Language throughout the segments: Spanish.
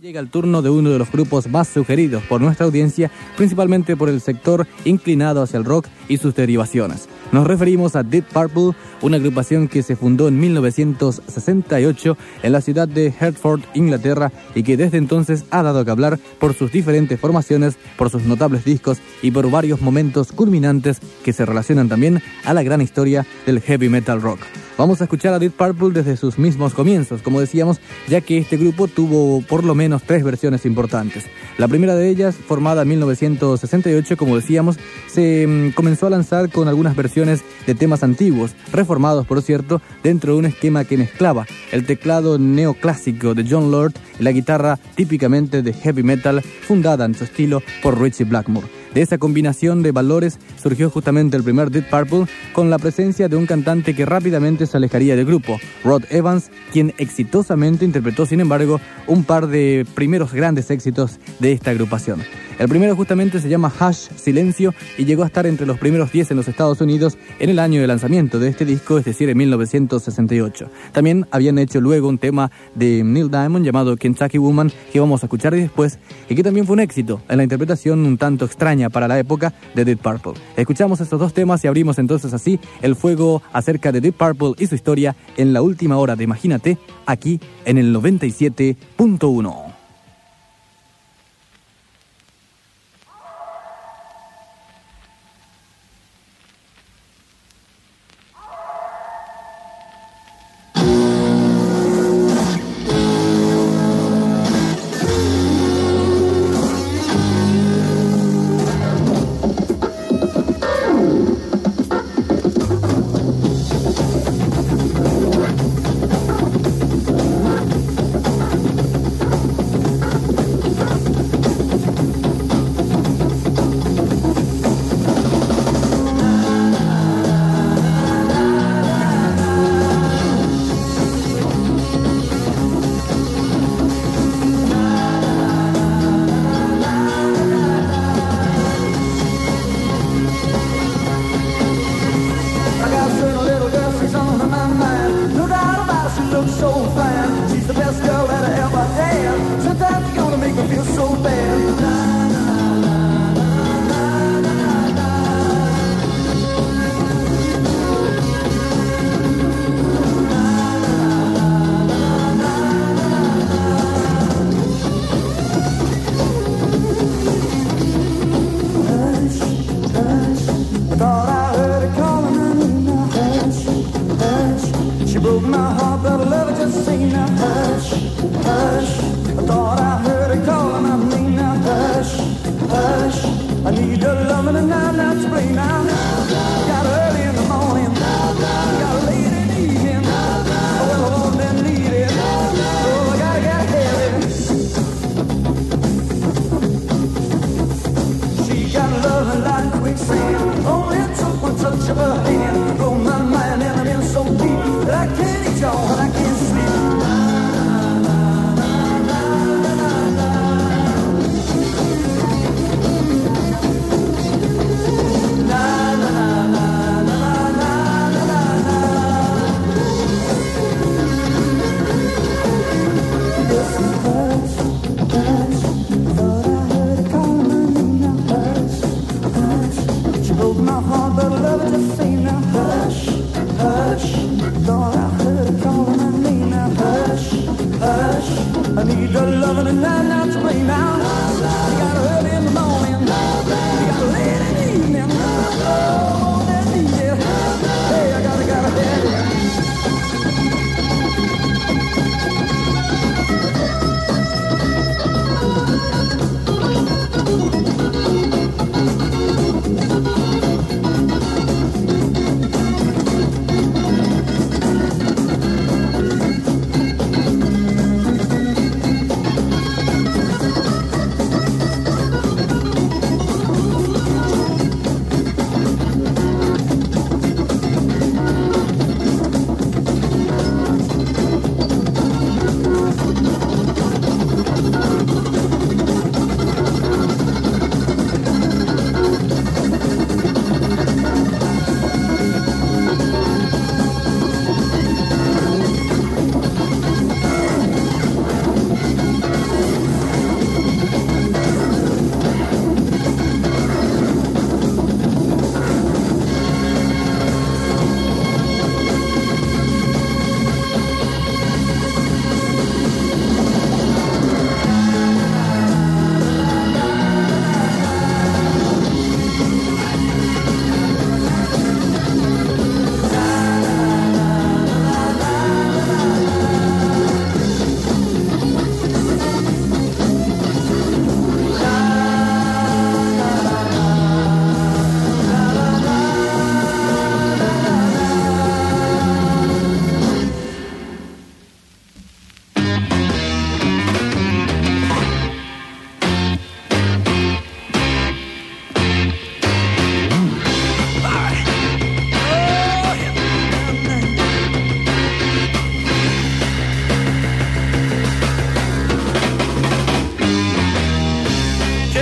Llega el turno de uno de los grupos más sugeridos por nuestra audiencia, principalmente por el sector inclinado hacia el rock y sus derivaciones. Nos referimos a Deep Purple, una agrupación que se fundó en 1968 en la ciudad de Hertford, Inglaterra, y que desde entonces ha dado que hablar por sus diferentes formaciones, por sus notables discos y por varios momentos culminantes que se relacionan también a la gran historia del heavy metal rock. Vamos a escuchar a Deep Purple desde sus mismos comienzos, como decíamos, ya que este grupo tuvo por lo menos tres versiones importantes. La primera de ellas, formada en 1968, como decíamos, se mm, comenzó a lanzar con algunas versiones de temas antiguos, reformados por cierto, dentro de un esquema que mezclaba el teclado neoclásico de John Lord y la guitarra típicamente de heavy metal, fundada en su estilo por Richie Blackmore. De esa combinación de valores surgió justamente el primer Deep Purple con la presencia de un cantante que rápidamente se alejaría del grupo, Rod Evans, quien exitosamente interpretó sin embargo un par de primeros grandes éxitos de esta agrupación. El primero justamente se llama Hush Silencio y llegó a estar entre los primeros 10 en los Estados Unidos en el año de lanzamiento de este disco, es decir, en 1968. También habían hecho luego un tema de Neil Diamond llamado Kentucky Woman que vamos a escuchar después y que también fue un éxito en la interpretación un tanto extraña para la época de Deep Purple. Escuchamos estos dos temas y abrimos entonces así el fuego acerca de Deep Purple y su historia en la última hora de Imagínate aquí en el 97.1.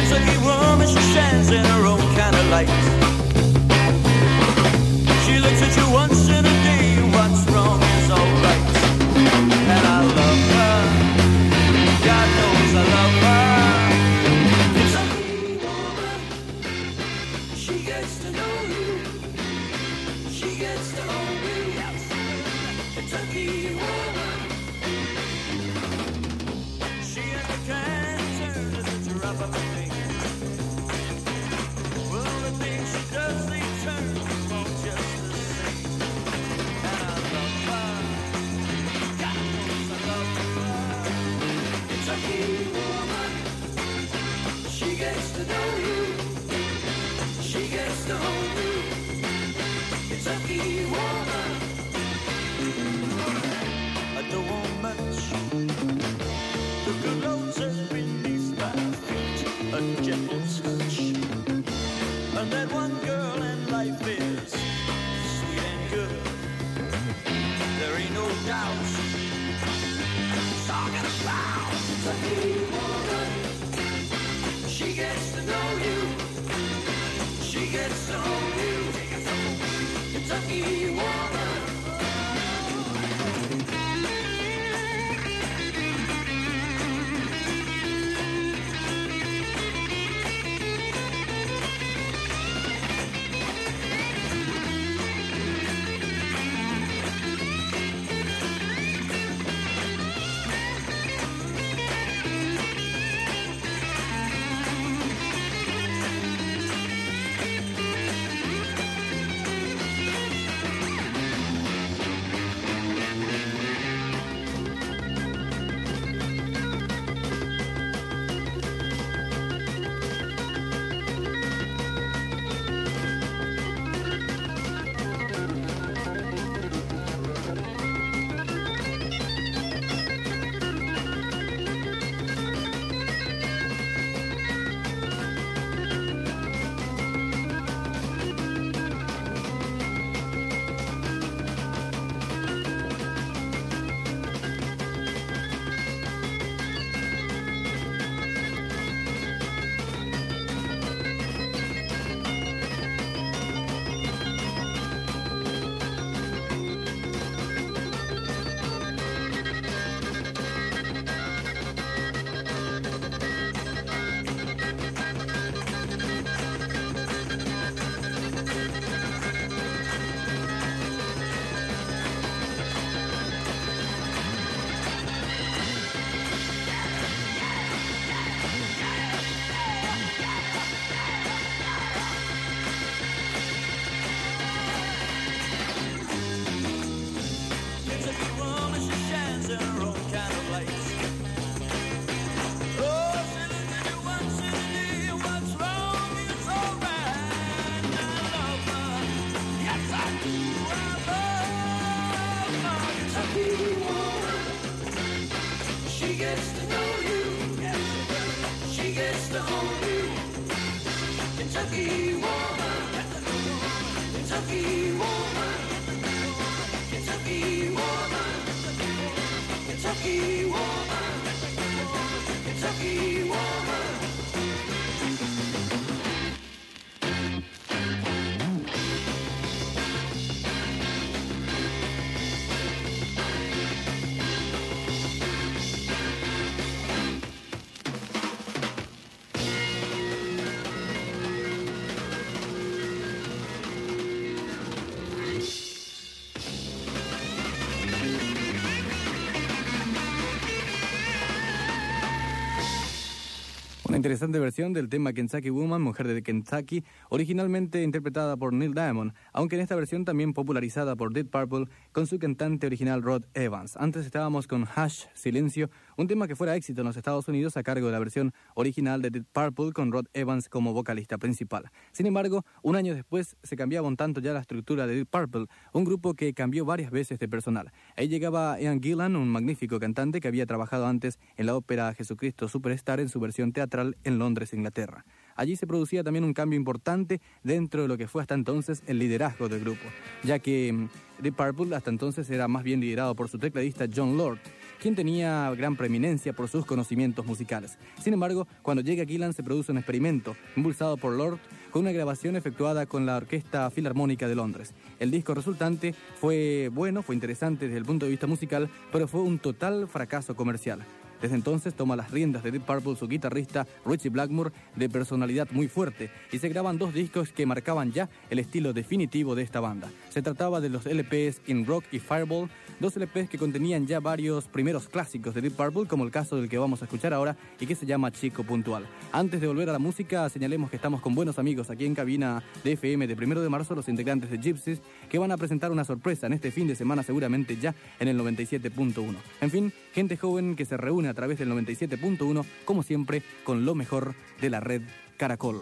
Kentucky woman, she stands in her own kind of light. She looks at you once. Thank you. Interesante versión del tema Kentucky Woman, Mujer de Kentucky, originalmente interpretada por Neil Diamond, aunque en esta versión también popularizada por Dead Purple con su cantante original Rod Evans. Antes estábamos con Hush, Silencio, un tema que fuera éxito en los Estados Unidos a cargo de la versión original de Dead Purple con Rod Evans como vocalista principal. Sin embargo, un año después se cambiaba un tanto ya la estructura de Dead Purple, un grupo que cambió varias veces de personal. Ahí llegaba Ian Gillan, un magnífico cantante que había trabajado antes en la ópera Jesucristo Superstar en su versión teatral en Londres, Inglaterra. Allí se producía también un cambio importante dentro de lo que fue hasta entonces el liderazgo del grupo, ya que mm, Deep Purple hasta entonces era más bien liderado por su tecladista John Lord, quien tenía gran preeminencia por sus conocimientos musicales. Sin embargo, cuando llega Gillan se produce un experimento, impulsado por Lord, con una grabación efectuada con la Orquesta Filarmónica de Londres. El disco resultante fue bueno, fue interesante desde el punto de vista musical, pero fue un total fracaso comercial. Desde entonces toma las riendas de Deep Purple su guitarrista Richie Blackmore, de personalidad muy fuerte, y se graban dos discos que marcaban ya el estilo definitivo de esta banda. Se trataba de los LPs In Rock y Fireball, dos LPs que contenían ya varios primeros clásicos de Deep Purple, como el caso del que vamos a escuchar ahora y que se llama Chico Puntual. Antes de volver a la música, señalemos que estamos con buenos amigos aquí en cabina de FM de primero de marzo, los integrantes de Gypsies, que van a presentar una sorpresa en este fin de semana, seguramente ya en el 97.1. En fin, gente joven que se reúne a través del 97.1, como siempre, con lo mejor de la red Caracol.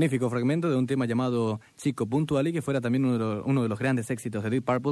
Magnífico fragmento de un tema llamado Chico Puntual y que fuera también uno de los, uno de los grandes éxitos de Deep Purple.